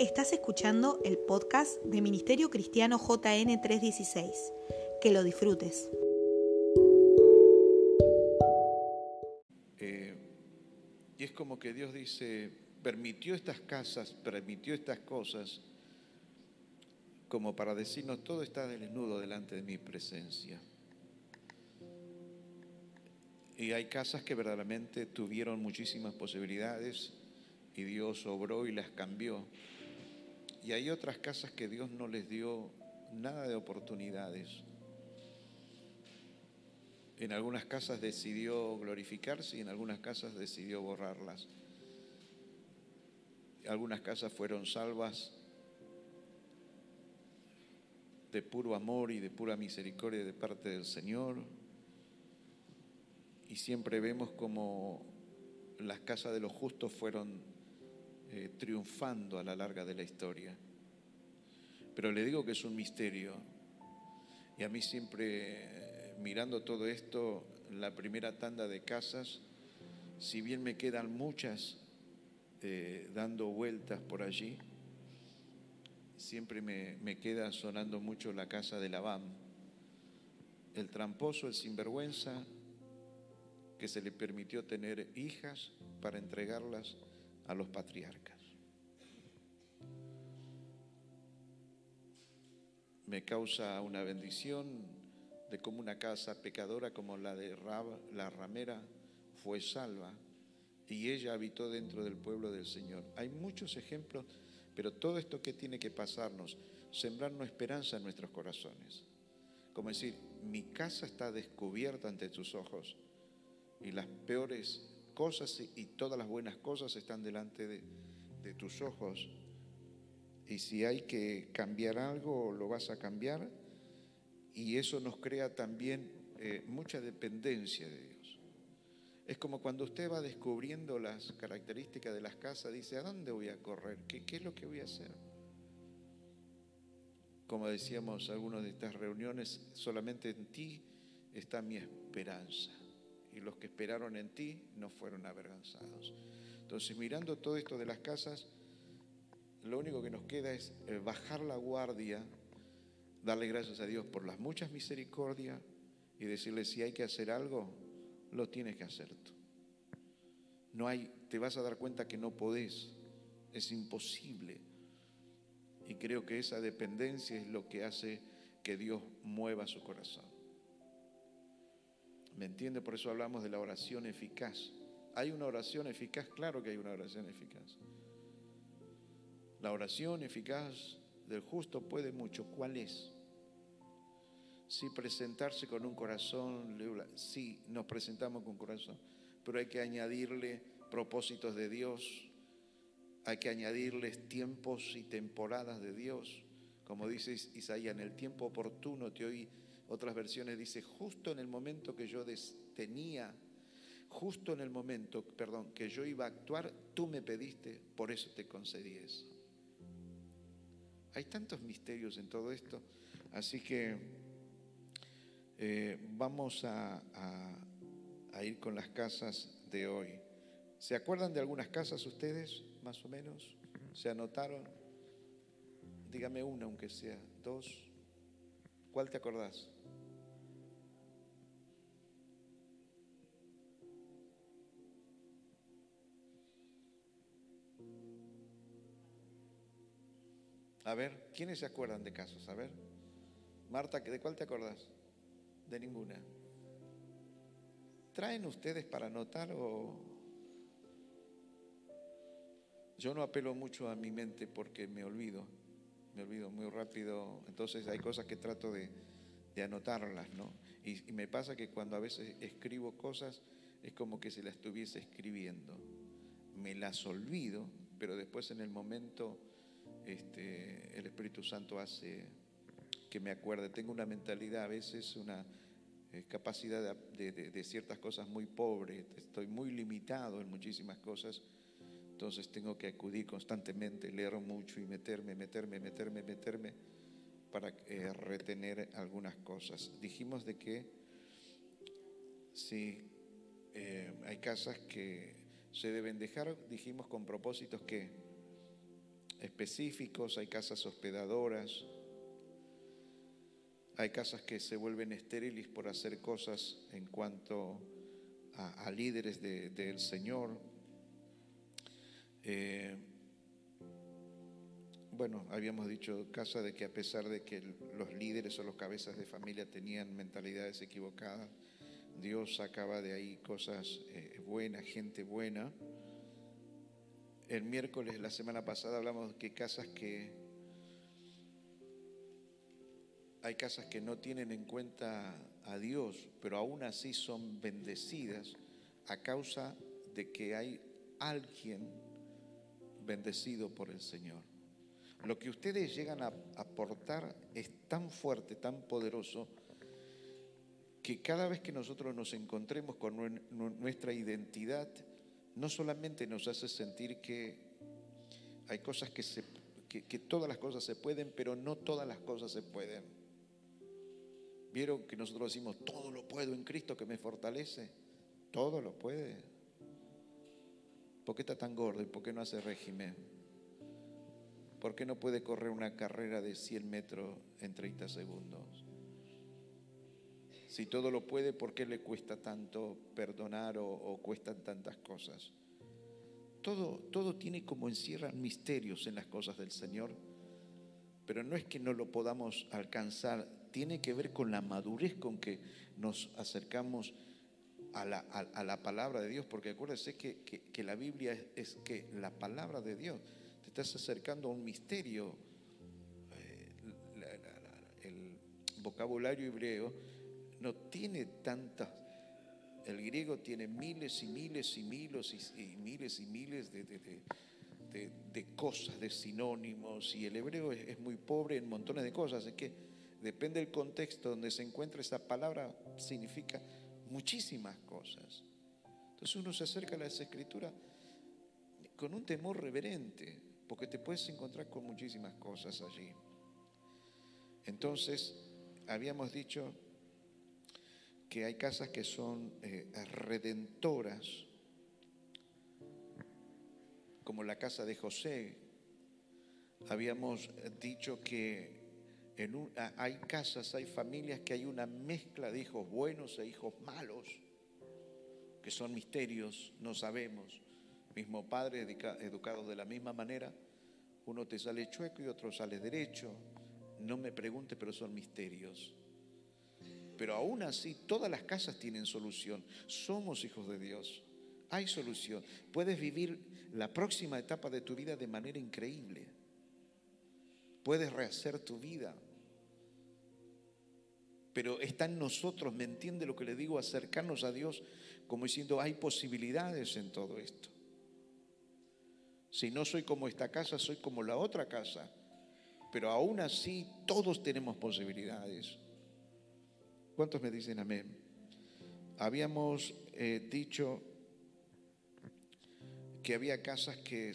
Estás escuchando el podcast de Ministerio Cristiano JN 316. Que lo disfrutes. Eh, y es como que Dios dice, permitió estas casas, permitió estas cosas, como para decirnos, todo está desnudo delante de mi presencia. Y hay casas que verdaderamente tuvieron muchísimas posibilidades y Dios obró y las cambió. Y hay otras casas que Dios no les dio nada de oportunidades. En algunas casas decidió glorificarse y en algunas casas decidió borrarlas. Algunas casas fueron salvas de puro amor y de pura misericordia de parte del Señor. Y siempre vemos como las casas de los justos fueron eh, triunfando a la larga de la historia. Pero le digo que es un misterio. Y a mí siempre, eh, mirando todo esto, la primera tanda de casas, si bien me quedan muchas eh, dando vueltas por allí, siempre me, me, queda sonando mucho la casa de Labán. El tramposo, el sinvergüenza, que se le permitió tener hijas para entregarlas a los patriarcas. Me causa una bendición de cómo una casa pecadora como la de Rab, la ramera, fue salva y ella habitó dentro del pueblo del Señor. Hay muchos ejemplos, pero todo esto que tiene que pasarnos, sembrarnos esperanza en nuestros corazones. Como decir, mi casa está descubierta ante tus ojos y las peores cosas y todas las buenas cosas están delante de, de tus ojos. Y si hay que cambiar algo, lo vas a cambiar. Y eso nos crea también eh, mucha dependencia de Dios. Es como cuando usted va descubriendo las características de las casas, dice, ¿a dónde voy a correr? ¿Qué, qué es lo que voy a hacer? Como decíamos algunos de estas reuniones, solamente en ti está mi esperanza y los que esperaron en ti no fueron avergonzados. Entonces, mirando todo esto de las casas, lo único que nos queda es eh, bajar la guardia, darle gracias a Dios por las muchas misericordias y decirle si hay que hacer algo, lo tienes que hacer tú. No hay, te vas a dar cuenta que no podés, es imposible. Y creo que esa dependencia es lo que hace que Dios mueva su corazón. ¿Me entiende? Por eso hablamos de la oración eficaz. ¿Hay una oración eficaz? Claro que hay una oración eficaz. La oración eficaz del justo puede mucho. ¿Cuál es? Sí, presentarse con un corazón, sí, nos presentamos con corazón, pero hay que añadirle propósitos de Dios, hay que añadirles tiempos y temporadas de Dios. Como dice Isaías, en el tiempo oportuno te oí otras versiones dice, justo en el momento que yo tenía, justo en el momento, perdón, que yo iba a actuar, tú me pediste, por eso te concedí eso. Hay tantos misterios en todo esto, así que eh, vamos a, a ir con las casas de hoy. ¿Se acuerdan de algunas casas ustedes, más o menos? ¿Se anotaron? Dígame una, aunque sea, dos. ¿Cuál te acordás? A ver, ¿quiénes se acuerdan de casos? A ver. Marta, ¿de cuál te acordás? De ninguna. ¿Traen ustedes para anotar o.? Yo no apelo mucho a mi mente porque me olvido. Me olvido muy rápido. Entonces hay cosas que trato de, anotarlas, ¿no? Y, y me pasa que cuando a veces escribo cosas es como que se las estuviese escribiendo. Me las olvido, pero después en el momento este, el Espíritu Santo hace que me acuerde. Tengo una mentalidad a veces, una eh, capacidad de, ciertas cosas muy pobre, estoy muy limitado en muchísimas cosas, entonces tengo que acudir constantemente, leer mucho y meterme, meterme, meterme, meterme para eh, retener algunas cosas. Dijimos de que si eh, hay casas que se deben dejar, dijimos con propósitos que específicos, hay casas hospedadoras, hay casas que se vuelven estériles por hacer cosas en cuanto a, líderes del Señor. Eh, bueno, habíamos dicho casa de que a pesar de que los líderes o los cabezas de familia tenían mentalidades equivocadas, Dios sacaba de ahí cosas eh, buenas, gente buena. El miércoles, la semana pasada, hablamos de que casas que hay casas que no tienen en cuenta a Dios, pero aún así son bendecidas a causa de que hay alguien bendecido por el Señor. Lo que ustedes llegan a aportar es tan fuerte, tan poderoso, que cada vez que nosotros nos encontremos con nuestra identidad, no solamente nos hace sentir que hay cosas que, se, que, todas las cosas se pueden, pero no todas las cosas se pueden. ¿Vieron que nosotros decimos, todo lo puedo en Cristo que me fortalece? Todo lo puede. ¿Por qué está tan gordo y por qué no hace régimen? ¿Por qué no puede correr una carrera de 100 metros en 30 segundos? Si todo lo puede, ¿por qué le cuesta tanto perdonar o, cuestan tantas cosas? Todo, todo tiene como encierran misterios en las cosas del Señor, pero no es que no lo podamos alcanzar, tiene que ver con la madurez con que nos acercamos a la, palabra de Dios, porque acuérdense que, que, la Biblia es, que la palabra de Dios estás acercando a un misterio. Eh, el vocabulario hebreo no tiene tantas, el griego tiene miles y miles y miles y, miles y miles de, cosas, de sinónimos, y el hebreo es, muy pobre en montones de cosas, es que depende del contexto donde se encuentra esa palabra, significa muchísimas cosas. Entonces uno se acerca a las escrituras con un temor reverente porque te puedes encontrar con muchísimas cosas allí. Entonces, habíamos dicho que hay casas que son eh, redentoras, como la casa de José. Habíamos dicho que hay casas, hay familias que hay una mezcla de hijos buenos e hijos malos, que son misterios, no sabemos mismo padre, educado de la misma manera, uno te sale chueco y otro sale derecho. No me pregunte, pero son misterios. Pero aún así, todas las casas tienen solución. Somos hijos de Dios. Hay solución. Puedes vivir la próxima etapa de tu vida de manera increíble. Puedes rehacer tu vida. Pero está en nosotros, ¿me entiende lo que le digo? Acercarnos a Dios como diciendo, hay posibilidades en todo esto. Si no soy como esta casa, soy como la otra casa. Pero aún así, todos tenemos posibilidades. ¿Cuántos me dicen amén? Habíamos eh, dicho que había casas que,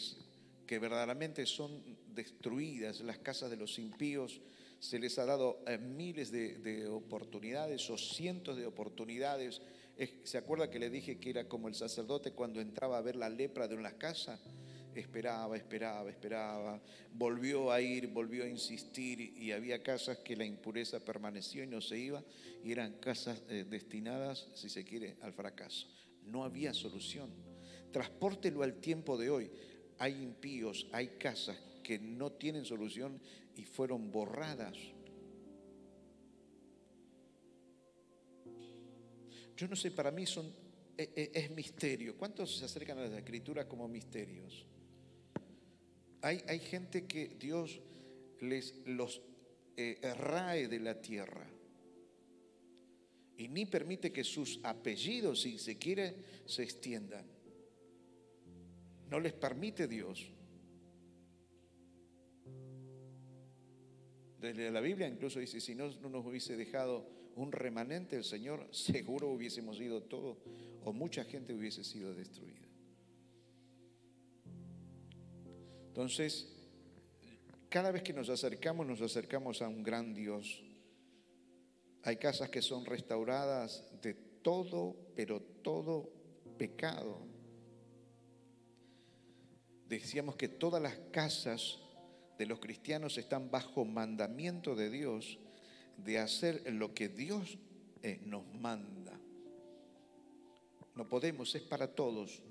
que verdaderamente son destruidas, las casas de los impíos. Se les ha dado eh, miles de, oportunidades o cientos de oportunidades. ¿Se acuerda que le dije que era como el sacerdote cuando entraba a ver la lepra de una casa? Esperaba, esperaba, esperaba, volvió a ir, volvió a insistir y había casas que la impureza permaneció y no se iba y eran casas eh, destinadas, si se quiere, al fracaso. No había solución. Transpórtelo al tiempo de hoy. Hay impíos, hay casas que no tienen solución y fueron borradas. Yo no sé, para mí son, e, e, es, misterio. ¿Cuántos se acercan a la escritura como misterios? Hay, gente que Dios les los eh, rae de la tierra y ni permite que sus apellidos, si se quiere, se extiendan. No les permite Dios. Desde la Biblia incluso dice, si no, no nos hubiese dejado un remanente el Señor, seguro hubiésemos ido todo o mucha gente hubiese sido destruida. Entonces, cada vez que nos acercamos, nos acercamos a un gran Dios. Hay casas que son restauradas de todo, pero todo pecado. Decíamos que todas las casas de los cristianos están bajo mandamiento de Dios de hacer lo que Dios eh, nos manda. No podemos, es para todos.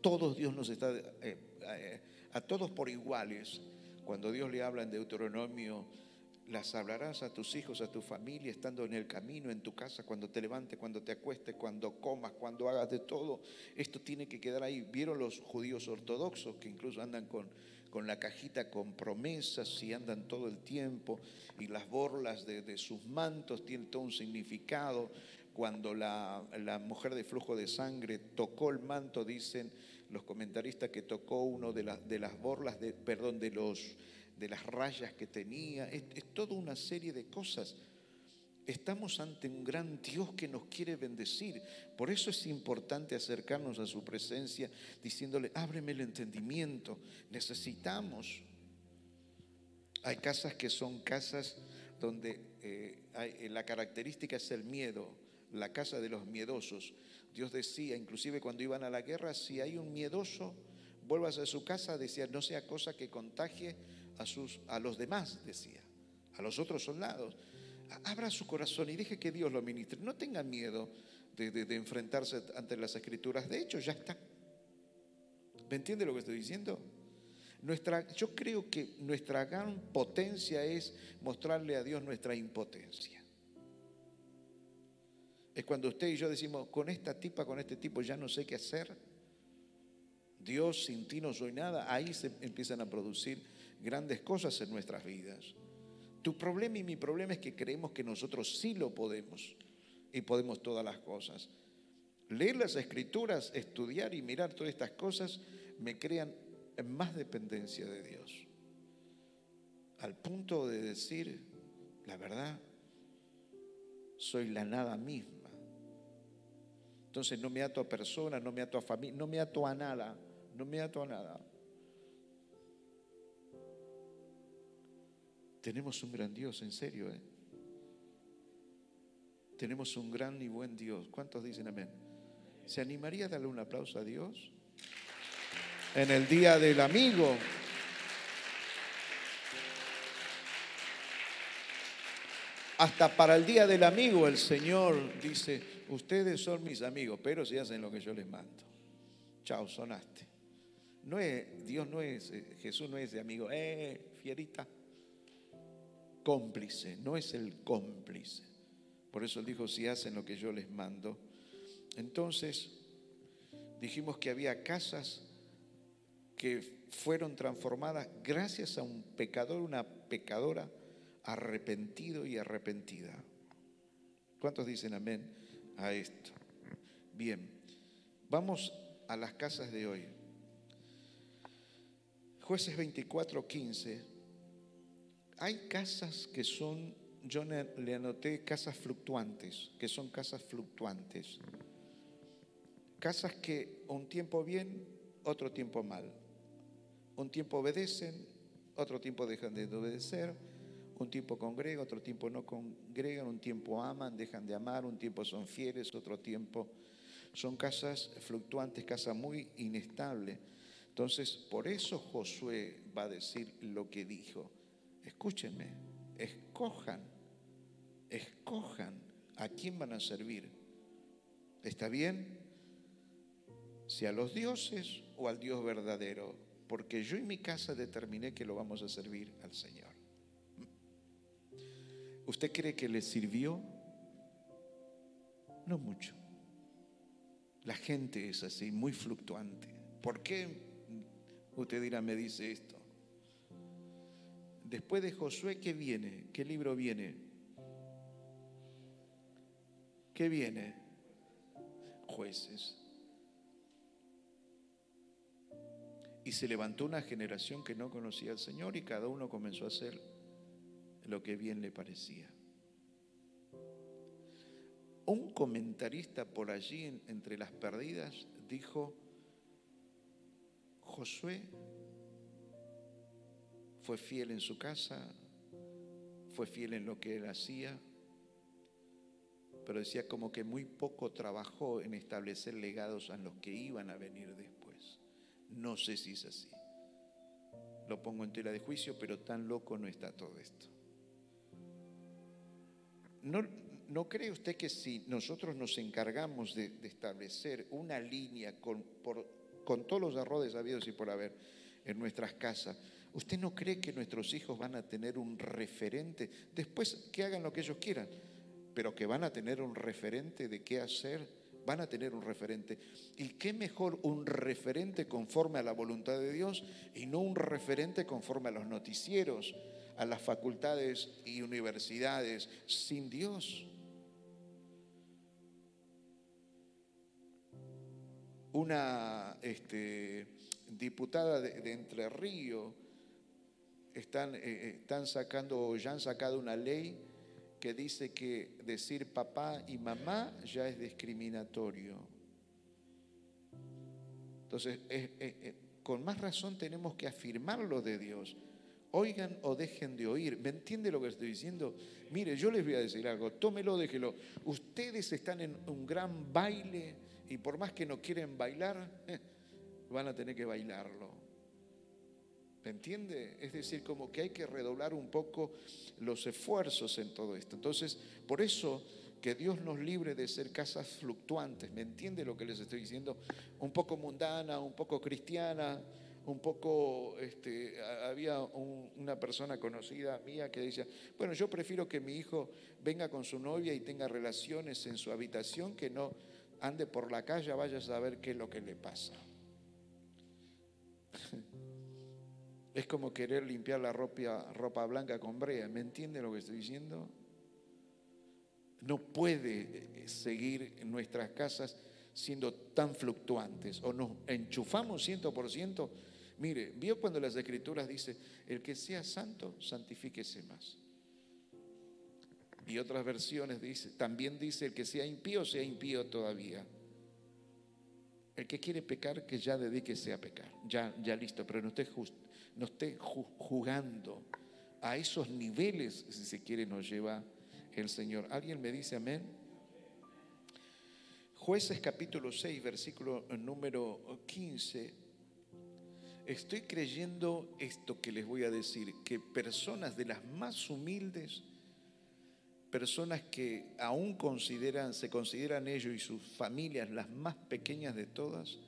Todos Dios nos está, eh, eh, a todos por iguales. Cuando Dios le habla en Deuteronomio, las hablarás a tus hijos, a tu familia, estando en el camino, en tu casa, cuando te levantes, cuando te acuestes, cuando comas, cuando hagas de todo. Esto tiene que quedar ahí. ¿Vieron los judíos ortodoxos que incluso andan con, con la cajita con promesas y andan todo el tiempo? Y las borlas de, de sus mantos tienen todo un significado. Cuando la, la mujer de flujo de sangre tocó el manto, dicen los comentaristas que tocó uno de, las de las borlas, de, perdón, de, los, de las rayas que tenía. Es, toda una serie de cosas. Estamos ante un gran Dios que nos quiere bendecir. Por eso es importante acercarnos a su presencia diciéndole, ábreme el entendimiento. Necesitamos. Hay casas que son casas donde eh, hay, la característica es el miedo, la casa de los miedosos. Dios decía, inclusive cuando iban a la guerra, si hay un miedoso, vuelvas a su casa, decía, no sea cosa que contagie a, sus, a los demás, decía, a los otros soldados. Abra su corazón y deje que Dios lo ministre. No tenga miedo de, de, enfrentarse ante las escrituras. De hecho, ya está. ¿Me entiende lo que estoy diciendo? Nuestra, yo creo que nuestra gran potencia es mostrarle a Dios nuestra impotencia. Es cuando usted y yo decimos, con esta tipa, con este tipo, ya no sé qué hacer. Dios, sin ti no soy nada. Ahí se empiezan a producir grandes cosas en nuestras vidas. Tu problema y mi problema es que creemos que nosotros sí lo podemos y podemos todas las cosas. Leer las escrituras, estudiar y mirar todas estas cosas me crean más dependencia de Dios. Al punto de decir, la verdad, soy la nada misma. Entonces no me ato a personas, no me ato a familia, no me ato a nada, no me ato a nada. Tenemos un gran Dios, en serio, ¿eh? Tenemos un gran y buen Dios. ¿Cuántos dicen amén? ¿Se animaría a darle un aplauso a Dios? En el día del amigo. Hasta para el día del amigo el Señor dice, ustedes son mis amigos, pero si hacen lo que yo les mando. Chao, sonaste. No es, Dios no es, Jesús no es de amigo, eh, fierita. Cómplice, no es el cómplice. Por eso dijo, si hacen lo que yo les mando. Entonces, dijimos que había casas que fueron transformadas gracias a un pecador, una pecadora arrepentido y arrepentida. ¿Cuántos dicen amén a esto? Bien, vamos a las casas de hoy. Jueces 24, 15. Hay casas que son, yo le anoté casas fluctuantes, que son casas fluctuantes. Casas que un tiempo bien, otro tiempo mal. Un tiempo obedecen, otro tiempo dejan de obedecer un tiempo congregan, otro tiempo no congregan, un tiempo aman, dejan de amar, un tiempo son fieles, otro tiempo son casas fluctuantes, casas muy inestables. Entonces, por eso Josué va a decir lo que dijo. Escúchenme, escojan, escojan a quién van a servir. ¿Está bien? Si a los dioses o al Dios verdadero, porque yo y mi casa determiné que lo vamos a servir al Señor. ¿Usted cree que le sirvió? No mucho. La gente es así, muy fluctuante. ¿Por qué? Usted dirá, me dice esto. Después de Josué, ¿qué viene? ¿Qué libro viene? ¿Qué viene? Jueces. Y se levantó una generación que no conocía al Señor y cada uno comenzó a hacer lo que bien le parecía. Un comentarista por allí entre las perdidas dijo, Josué fue fiel en su casa, fue fiel en lo que él hacía, pero decía como que muy poco trabajó en establecer legados a los que iban a venir después. No sé si es así. lo pongo en tela de juicio, pero tan loco no está todo esto. ¿No, no cree usted que si nosotros nos encargamos de, establecer una línea con, con todos los errores habidos y por haber en nuestras casas, ¿usted no cree que nuestros hijos van a tener un referente? Después que hagan lo que ellos quieran, pero que van a tener un referente de qué hacer, van a tener un referente. ¿Y qué mejor un referente conforme a la voluntad de Dios y no un referente conforme a los noticieros, a las facultades y universidades sin Dios? una este, diputada de, Entre Ríos están, eh, eh, están sacando, ya han sacado una ley que dice que decir papá y mamá ya es discriminatorio. Entonces, con más razón tenemos que afirmar lo de Dios. Oigan o dejen de oír. ¿Me entiende lo que estoy diciendo? Mire, yo les voy a decir algo. Tómelo, déjelo. Ustedes están en un gran baile y por más que no quieren bailar, van a tener que bailarlo. ¿Me entiende? Es decir, como que hay que redoblar un poco los esfuerzos en todo esto. Entonces, por eso que Dios nos libre de ser casas fluctuantes. ¿Me entiende lo que les estoy diciendo? Un poco mundana, un poco cristiana, un poco, este, había una persona conocida mía que decía, bueno, yo prefiero que mi hijo venga con su novia y tenga relaciones en su habitación que no ande por la calle, vaya a saber qué es lo que le pasa. Es como querer limpiar la ropa, blanca con brea. ¿Me entiende lo que estoy diciendo? No puede eh, seguir en nuestras casas siendo tan fluctuantes. O nos enchufamos ciento por ciento. Mire, vio cuando las escrituras dice, el que sea santo, santifíquese más. Y otras versiones dice, también dice, el que sea impío, sea impío todavía. El que quiere pecar, que ya dedíquese a pecar. Ya, ya listo, pero no esté, no esté jugando. A esos niveles, si se quiere, nos lleva el Señor. ¿Alguien me dice amén? Jueces capítulo 6, versículo número 15. Estoy creyendo esto que les voy a decir, que personas de las más humildes, personas que aún consideran, se consideran ellos y sus familias las más pequeñas de todas,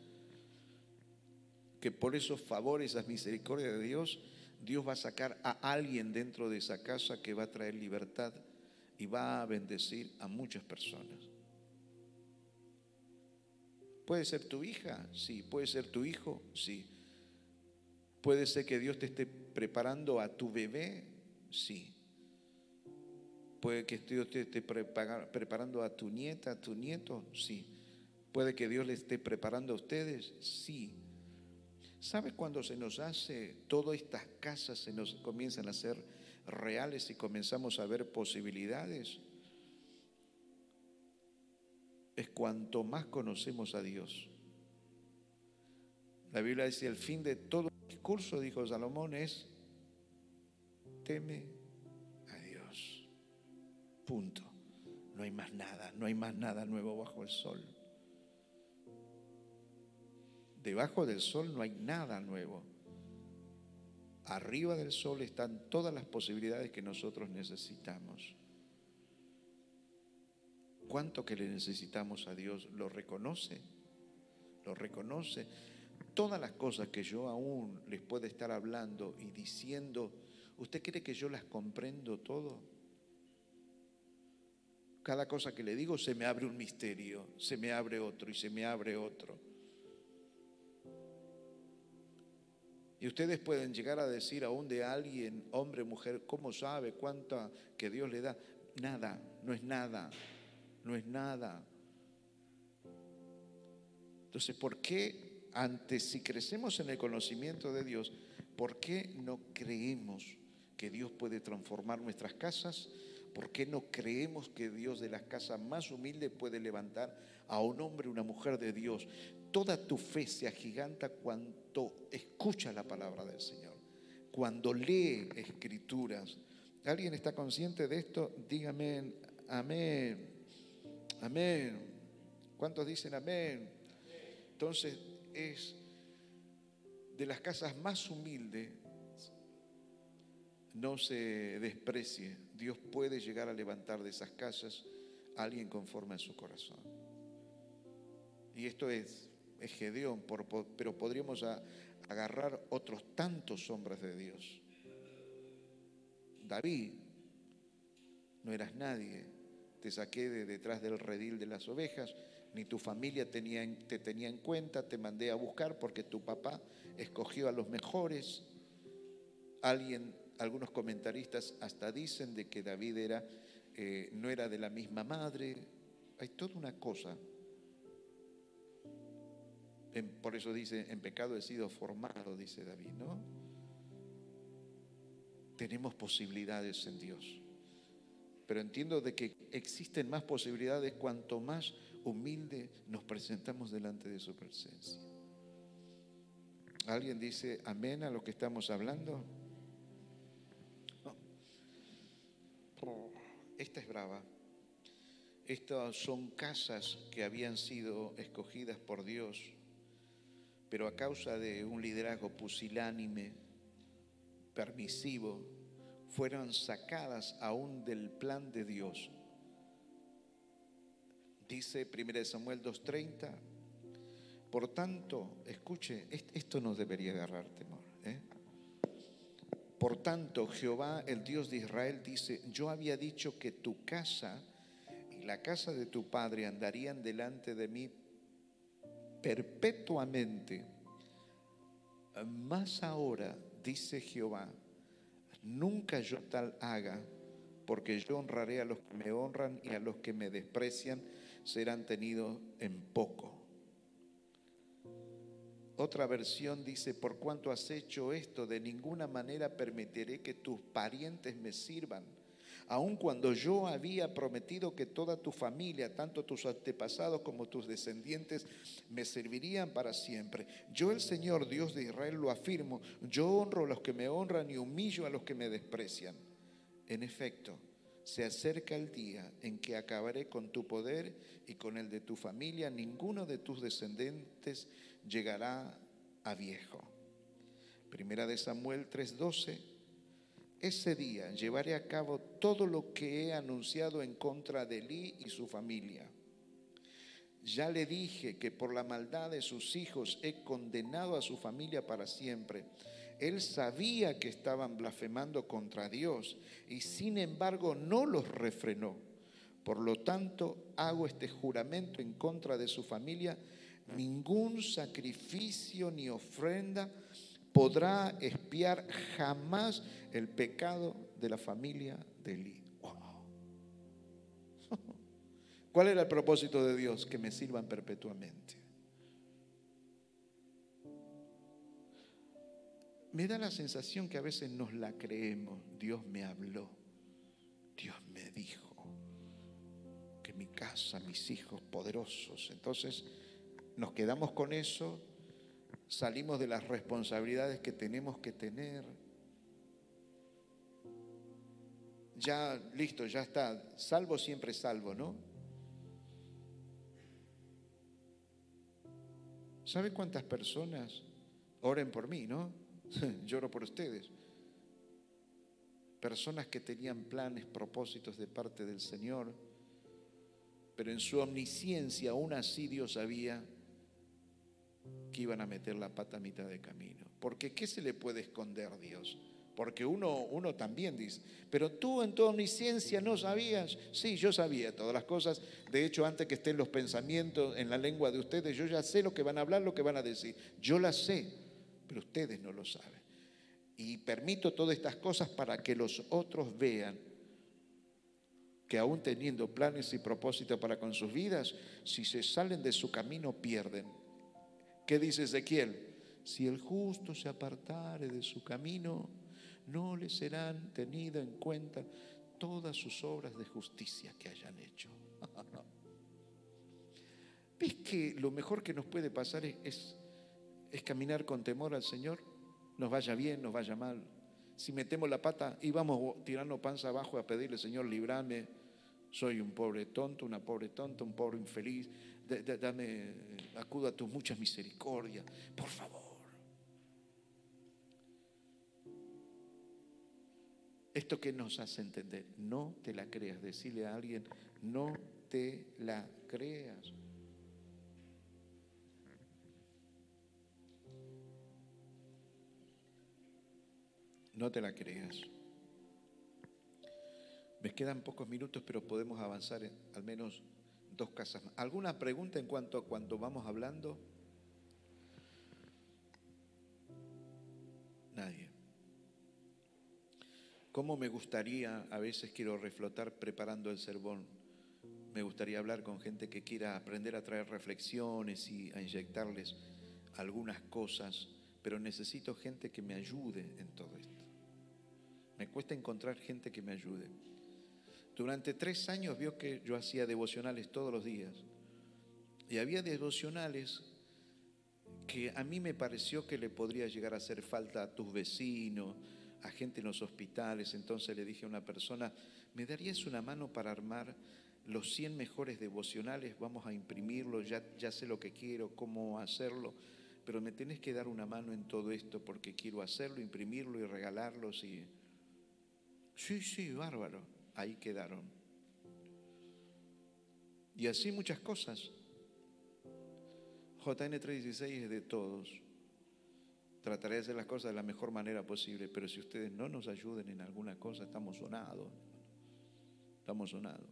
que por esos favores, esas misericordias de Dios, Dios va a sacar a alguien dentro de esa casa que va a traer libertad y va a bendecir a muchas personas. Puede ser tu hija, sí. Puede ser tu hijo, sí. Puede ser que Dios te esté preparando a tu bebé, sí. Puede que Dios te esté preparando a tu nieta, a tu nieto, sí. Puede que Dios le esté preparando a ustedes, sí. ¿Sabe cuando se nos hace, todas estas casas se nos comienzan a hacer reales y comenzamos a ver posibilidades? Es cuanto más conocemos a Dios. La Biblia dice, el fin de todo discurso, dijo Salomón, es teme Punto. No hay más nada, no hay más nada nuevo bajo el sol. Debajo del sol no hay nada nuevo. Arriba del sol están todas las posibilidades que nosotros necesitamos. ¿Cuánto que le necesitamos a Dios? ¿Lo reconoce? ¿Lo reconoce? Todas las cosas que yo aún les puedo estar hablando y diciendo, ¿usted cree que yo las comprendo todo? cada cosa que le digo se me abre un misterio, se me abre otro y se me abre otro. Y ustedes pueden llegar a decir aún de alguien, hombre, mujer, ¿cómo sabe cuánto que Dios le da? Nada, no es nada, no es nada. Entonces, ¿por qué antes, si crecemos en el conocimiento de Dios, ¿por qué no creemos que Dios puede transformar nuestras casas? ¿Por qué no creemos que Dios de las casas más humildes puede levantar a un hombre, una mujer de Dios? Toda tu fe se agiganta cuando escucha la palabra del Señor, cuando lee escrituras. ¿Alguien está consciente de esto? Dígame amén, amén. ¿Cuántos dicen amén? Entonces es de las casas más humildes no se desprecie. Dios puede llegar a levantar de esas casas a alguien conforme a su corazón. Y esto es, es Gedeón, pero podríamos agarrar otros tantos hombres de Dios. David, no eras nadie, te saqué de detrás del redil de las ovejas, ni tu familia te tenía en cuenta, te mandé a buscar porque tu papá escogió a los mejores. Alguien, algunos comentaristas hasta dicen de que David era, eh, no era de la misma madre. Hay toda una cosa. por eso dice, en pecado he sido formado, dice David, ¿no? Tenemos posibilidades en Dios. Pero entiendo de que existen más posibilidades cuanto más humilde nos presentamos delante de su presencia. ¿Alguien dice amén a lo que estamos hablando? Esta es brava. Estas son casas que habían sido escogidas por Dios, pero a causa de un liderazgo pusilánime, permisivo, fueron sacadas aún del plan de Dios Dice 1 Samuel 2.30, por tanto, escuche, esto no debería agarrar temor. ¿eh? Por tanto, Jehová, el Dios de Israel, dice, yo había dicho que tu casa y la casa de tu padre andarían delante de mí perpetuamente. Más ahora, dice Jehová, nunca yo tal haga, porque yo honraré a los que me honran y a los que me desprecian serán tenidos en poco. Otra versión dice, por cuanto has hecho esto, de ninguna manera permitiré que tus parientes me sirvan, aun cuando yo había prometido que toda tu familia, tanto tus antepasados como tus descendientes, me servirían para siempre. Yo el Señor, Dios de Israel, lo afirmo, yo honro a los que me honran y humillo a los que me desprecian. En efecto, se acerca el día en que acabaré con tu poder y con el de tu familia. Ninguno de tus descendientes llegará a viejo. Primera de Samuel 3:12. Ese día llevaré a cabo todo lo que he anunciado en contra de Elí y su familia. Ya le dije que por la maldad de sus hijos he condenado a su familia para siempre él sabía que estaban blasfemando contra Dios y sin embargo no los refrenó. Por lo tanto, hago este juramento en contra de su familia. Ningún sacrificio ni ofrenda podrá espiar jamás el pecado de la familia de Eli. ¿Cuál era el propósito de Dios? Que me sirvan perpetuamente. Me da la sensación que a veces nos la creemos. Dios me habló, Dios me dijo que mi casa, mis hijos poderosos. Entonces nos quedamos con eso, salimos de las responsabilidades que tenemos que tener. Ya, listo, ya está. Salvo siempre salvo, ¿no? ¿Sabe cuántas personas oren por mí, no? Lloro por ustedes. Personas que tenían planes, propósitos de parte del Señor, pero en su omnisciencia aún así Dios sabía que iban a meter la pata a mitad de camino. Porque ¿qué se le puede esconder a Dios? Porque uno, uno también dice, pero tú en tu omnisciencia no sabías. Sí, yo sabía todas las cosas. De hecho, antes que estén los pensamientos en la lengua de ustedes, yo ya sé lo que van a hablar, lo que van a decir. Yo las sé pero ustedes no lo saben. Y permito todas estas cosas para que los otros vean que aún teniendo planes y propósitos para con sus vidas, si se salen de su camino pierden. ¿Qué dice Ezequiel? Si el justo se apartare de su camino, no le serán tenidas en cuenta todas sus obras de justicia que hayan hecho. ¿Ves que lo mejor que nos puede pasar es es caminar con temor al Señor, nos vaya bien, nos vaya mal. Si metemos la pata y vamos tirando panza abajo a pedirle, Señor, librame, soy un pobre tonto, una pobre tonta, un pobre infeliz, dame, acudo a tus muchas misericordias, por favor. Esto que nos hace entender, no te la creas. Decirle a alguien, no te la creas. No te la creas. Me quedan pocos minutos, pero podemos avanzar en al menos dos casas más. ¿Alguna pregunta en cuanto a cuando vamos hablando? Nadie. ¿Cómo me gustaría, a veces quiero reflotar preparando el sermón, me gustaría hablar con gente que quiera aprender a traer reflexiones y a inyectarles algunas cosas, pero necesito gente que me ayude en todo esto. Me cuesta encontrar gente que me ayude. Durante tres años vio que yo hacía devocionales todos los días. Y había devocionales que a mí me pareció que le podría llegar a hacer falta a tus vecinos, a gente en los hospitales. Entonces le dije a una persona, ¿me darías una mano para armar los 100 mejores devocionales? Vamos a imprimirlo, ya, sé lo que quiero, cómo hacerlo, pero me tenés que dar una mano en todo esto porque quiero hacerlo, imprimirlo y regalarlos. Y... Sí, sí, bárbaro ahí quedaron. Y así muchas cosas. JN 316 es de todos. Trataré de hacer las cosas de la mejor manera posible, pero si ustedes no nos ayuden en alguna cosa, estamos sonados. Estamos sonados.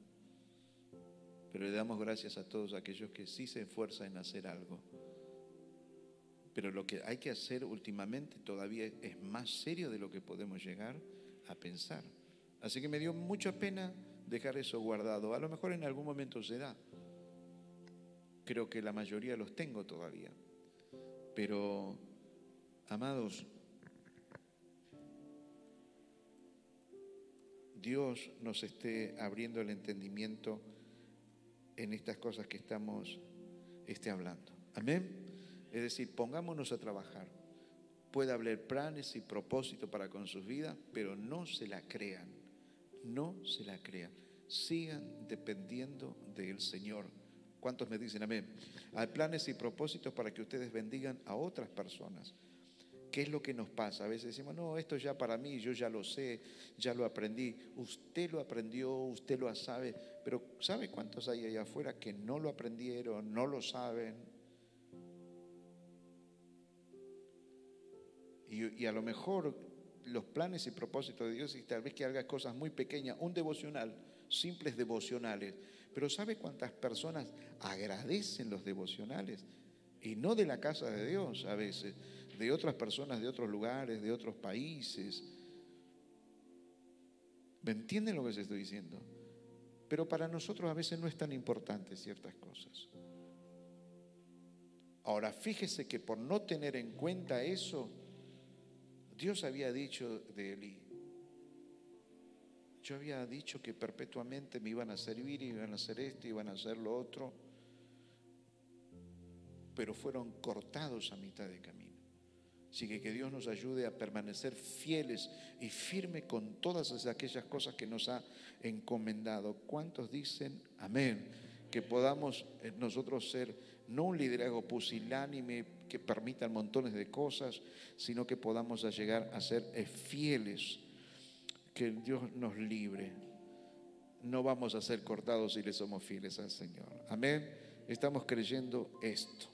Pero le damos gracias a todos aquellos que sí se esfuerzan en hacer algo. Pero lo que hay que hacer últimamente todavía es más serio de lo que podemos llegar a pensar. Así que me dio mucha pena dejar eso guardado. A lo mejor en algún momento se da. Creo que la mayoría los tengo todavía. Pero, amados, Dios nos esté abriendo el entendimiento en estas cosas que estamos esté hablando. Amén. Es decir, pongámonos a trabajar. Puede haber planes y propósitos para con sus vidas, pero no se la crean no se la crean. Sigan dependiendo del Señor. ¿Cuántos me dicen amén? Hay planes y propósitos para que ustedes bendigan a otras personas. ¿Qué es lo que nos pasa? A veces decimos, no, esto ya para mí, yo ya lo sé, ya lo aprendí. Usted lo aprendió, usted lo sabe, pero ¿sabe cuántos hay allá afuera que no lo aprendieron, no lo saben? Y, a lo mejor los planes y propósitos de Dios y tal vez que haga cosas muy pequeñas, un devocional, simples devocionales. Pero ¿sabe cuántas personas agradecen los devocionales? Y no de la casa de Dios a veces, de otras personas de otros lugares, de otros países. ¿Me entienden lo que les estoy diciendo? Pero para nosotros a veces no es tan importante ciertas cosas. Ahora, fíjese que por no tener en cuenta eso, Dios había dicho de Elí, yo había dicho que perpetuamente me iban a servir, iban a hacer esto, iban a hacer lo otro, pero fueron cortados a mitad de camino. Así que que Dios nos ayude a permanecer fieles y firmes con todas aquellas cosas que nos ha encomendado. ¿Cuántos dicen amén? Que podamos eh, nosotros ser no un liderazgo pusilánime que permita montones de cosas, sino que podamos llegar a ser fieles, que Dios nos libre. No vamos a ser cortados si le somos fieles al Señor. Amén. Estamos creyendo esto,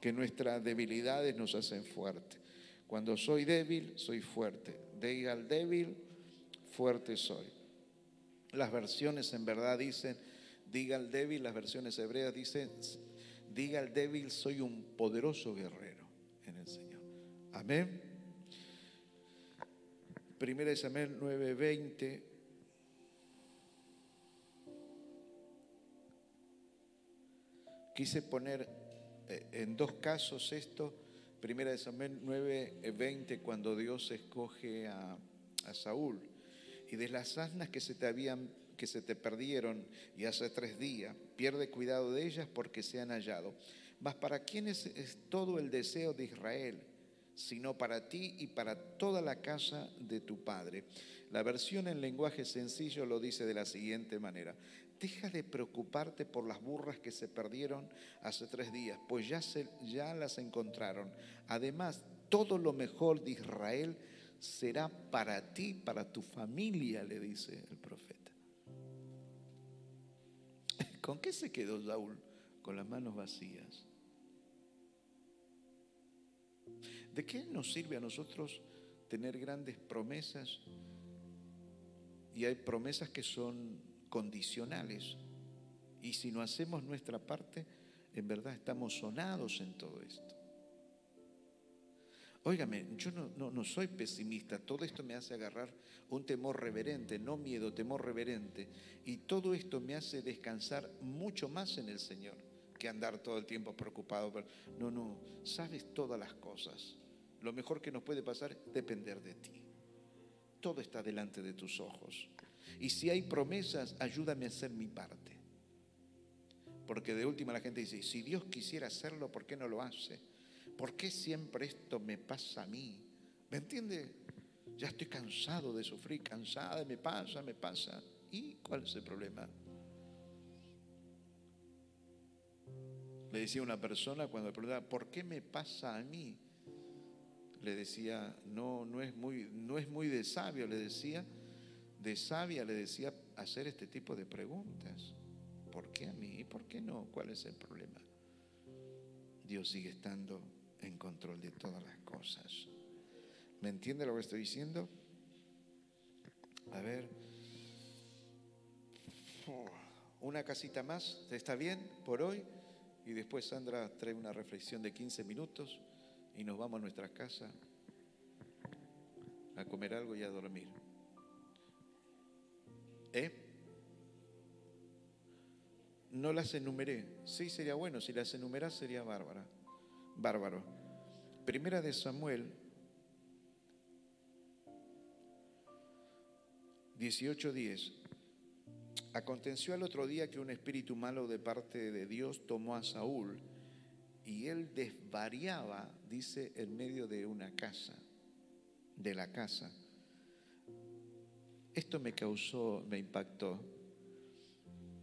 que nuestras debilidades nos hacen fuertes. Cuando soy débil, soy fuerte. Diga al débil, fuerte soy. Las versiones en verdad dicen, diga al débil, las versiones hebreas dicen, diga al débil, soy un poderoso guerrero en el Señor. Amén. Primera de Samuel 9:20. Quise poner eh, en dos casos esto. Primera de Samuel 9:20, cuando Dios escoge a, a Saúl. Y de las asnas que se te habían que se te perdieron y hace tres días, pierde cuidado de ellas porque se han hallado. Mas para quién es, todo el deseo de Israel, sino para ti y para toda la casa de tu padre. La versión en lenguaje sencillo lo dice de la siguiente manera. Deja de preocuparte por las burras que se perdieron hace tres días, pues ya, se, ya las encontraron. Además, todo lo mejor de Israel será para ti, para tu familia, le dice el profeta. ¿Con qué se quedó Saúl? Con las manos vacías. ¿De qué nos sirve a nosotros tener grandes promesas? Y hay promesas que son condicionales. Y si no hacemos nuestra parte, en verdad estamos sonados en todo esto. Óigame, yo no, soy pesimista, todo esto me hace agarrar un temor reverente, no miedo, temor reverente. Y todo esto me hace descansar mucho más en el Señor que andar todo el tiempo preocupado. No, no, sabes todas las cosas. Lo mejor que nos puede pasar es depender de ti. Todo está delante de tus ojos. Y si hay promesas, ayúdame a hacer mi parte. Porque de última la gente dice, si Dios quisiera hacerlo, ¿por qué no lo hace? ¿Por qué siempre esto me pasa a mí? ¿Me entiende? Ya estoy cansado de sufrir, cansada, me pasa, me pasa. ¿Y cuál es el problema? Le decía una persona cuando le preguntaba, ¿por qué me pasa a mí? Le decía, no, no es muy, no es muy de sabio, le decía, de sabia le decía hacer este tipo de preguntas. ¿Por qué a mí? ¿Y por qué no? ¿Cuál es el problema? Dios sigue estando en control de todas las cosas. ¿Me entiende lo que estoy diciendo? A ver. Una casita más, ¿está bien por hoy? Y después Sandra trae una reflexión de 15 minutos y nos vamos a nuestra casa a comer algo y a dormir. ¿Eh? No las enumeré. Sí, sería bueno. Si las enumeras sería bárbara. Bárbaro. Primera de Samuel 18:10. Aconteció al otro día que un espíritu malo de parte de Dios tomó a Saúl y él desvariaba, dice, en medio de una casa, de la casa. Esto me causó, me impactó.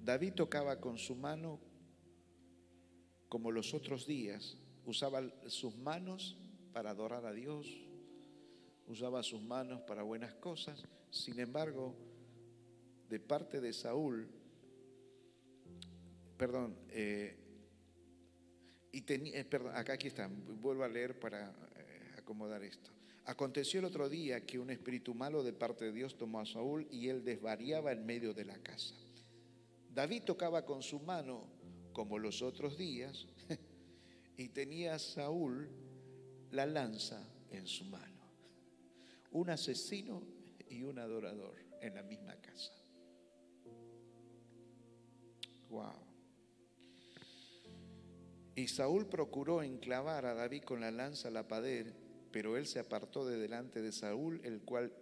David tocaba con su mano como los otros días, usaba sus manos para adorar a Dios, usaba sus manos para buenas cosas. Sin embargo, de parte de Saúl, perdón, eh, y tenía, eh, perdón, acá aquí está, vuelvo a leer para eh, acomodar esto. Aconteció el otro día que un espíritu malo de parte de Dios tomó a Saúl y él desvariaba en medio de la casa. David tocaba con su mano como los otros días y tenía Saúl la lanza en su mano. Un asesino y un adorador en la misma casa. Wow. Y Saúl procuró enclavar a David con la lanza a la pared, pero él se apartó de delante de Saúl, el cual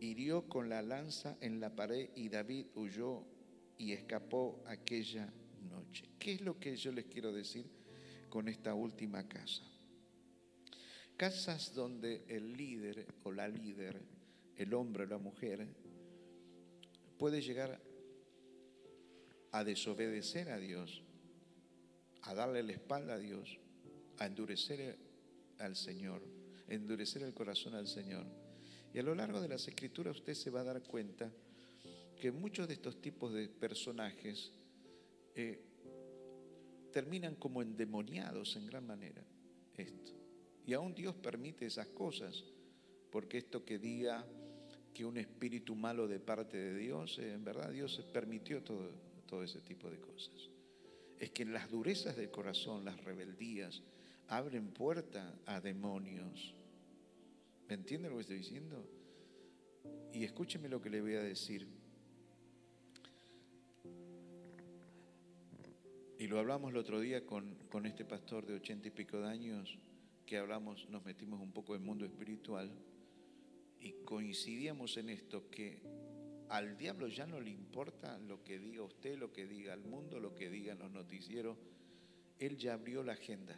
hirió con la lanza en la pared y David huyó y escapó aquella noche. ¿Qué es lo que yo les quiero decir con esta última casa? Casas donde el líder o la líder, el hombre o la mujer, puede llegar a desobedecer a Dios, a darle la espalda a Dios, a endurecer al Señor, endurecer el corazón al Señor. Y a lo largo de las escrituras usted se va a dar cuenta que muchos de estos tipos de personajes eh, terminan como endemoniados en gran manera. Esto. Y aún Dios permite esas cosas, porque esto que diga que un espíritu malo de parte de Dios, eh, en verdad Dios permitió todo, todo ese tipo de cosas. Es que las durezas del corazón, las rebeldías, abren puerta a demonios. ¿Me entiende lo que estoy diciendo? Y escúcheme lo que le voy a decir. Y lo hablamos el otro día con, con este pastor de ochenta y pico de años que hablamos, nos metimos un poco en el mundo espiritual y coincidíamos en esto, que al diablo ya no le importa lo que diga usted, lo que diga el mundo, lo que digan los noticieros. Él ya abrió la agenda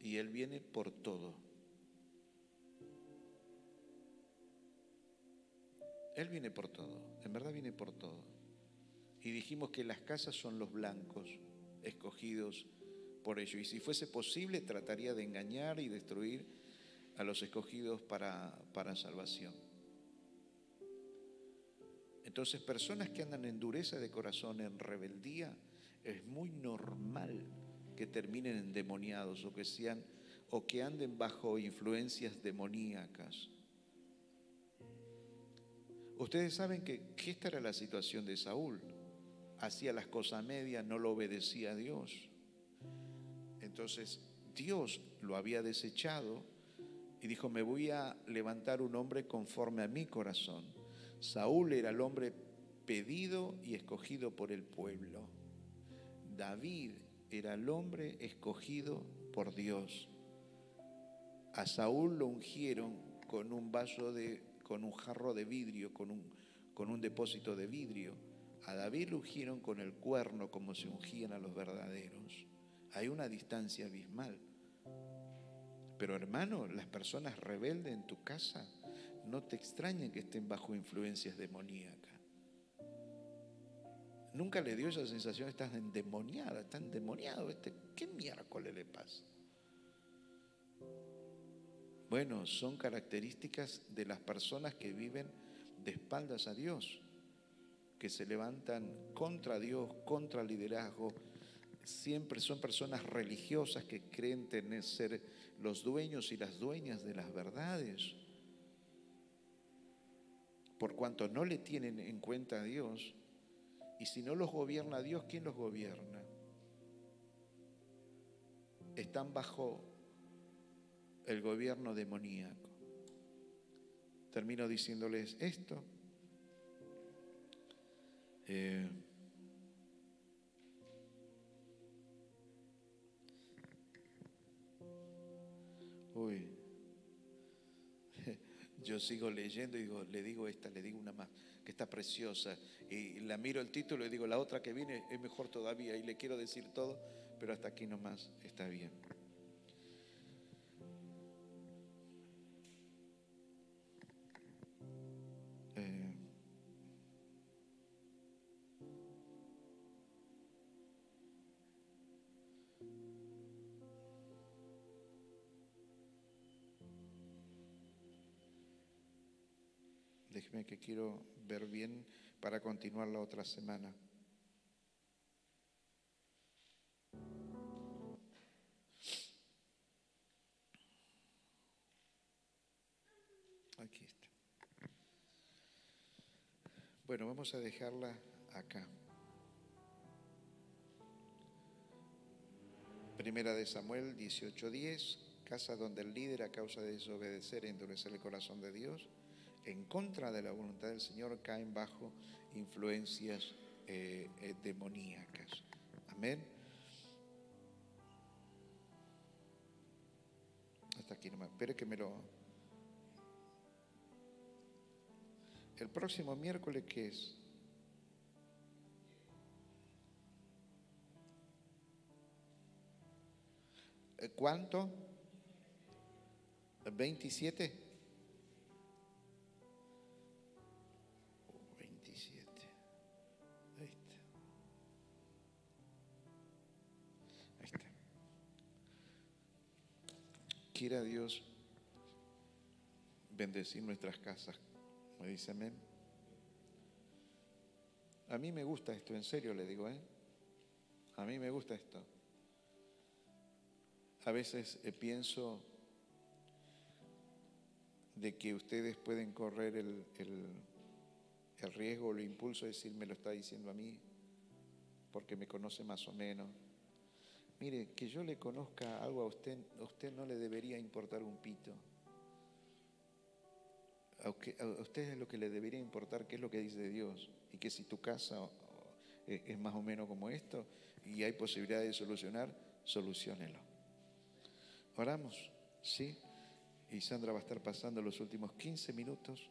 y él viene por todo. Él viene por todo, en verdad viene por todo. Y dijimos que las casas son los blancos escogidos por ello. Y si fuese posible, trataría de engañar y destruir a los escogidos para, para salvación. Entonces, personas que andan en dureza de corazón, en rebeldía, es muy normal que terminen endemoniados o que sean o que anden bajo influencias demoníacas. Ustedes saben que, que esta era la situación de Saúl. Hacía las cosas medias, no lo obedecía a Dios. Entonces Dios lo había desechado y dijo, me voy a levantar un hombre conforme a mi corazón. Saúl era el hombre pedido y escogido por el pueblo. David era el hombre escogido por Dios. A Saúl lo ungieron con un vaso de, con un jarro de vidrio, con un, con un depósito de vidrio. A David lo ungieron con el cuerno como se ungían a los verdaderos. Hay una distancia abismal. Pero hermano, las personas rebeldes en tu casa no te extrañen que estén bajo influencias demoníacas. Nunca le dio esa sensación, estás endemoniada, está endemoniado. Este, ¿Qué miércoles le pasa? Bueno, son características de las personas que viven de espaldas a Dios, que se levantan contra Dios, contra el liderazgo. Siempre son personas religiosas que creen tener ser los dueños y las dueñas de las verdades. Por cuanto no le tienen en cuenta a Dios, y si no los gobierna Dios, ¿quién los gobierna? Están bajo el gobierno demoníaco. Termino diciéndoles esto. Eh, uy, yo sigo leyendo y digo, le digo esta, le digo una más que está preciosa. Y la miro el título y digo, la otra que viene es mejor todavía. Y le quiero decir todo, pero hasta aquí nomás está bien. Quiero ver bien para continuar la otra semana. Aquí está. Bueno, vamos a dejarla acá. Primera de Samuel 18:10, casa donde el líder a causa de desobedecer e endurecer el corazón de Dios en contra de la voluntad del Señor caen bajo influencias eh, eh, demoníacas. Amén. Hasta aquí nomás. Espere que me lo. El próximo miércoles, ¿qué es? ¿Cuánto? ¿27? Quiera Dios bendecir nuestras casas. Me dice amén. A mí me gusta esto, en serio le digo, ¿eh? A mí me gusta esto. A veces eh, pienso de que ustedes pueden correr el, el, el riesgo o el impulso de decir, me lo está diciendo a mí, porque me conoce más o menos Mire, que yo le conozca algo a usted, a usted no le debería importar un pito. A usted es lo que le debería importar qué es lo que dice Dios y que si tu casa eh, es más o menos como esto y hay posibilidad de solucionar, solucionelo. Oramos, ¿sí? Y Sandra va a estar pasando los últimos 15 minutos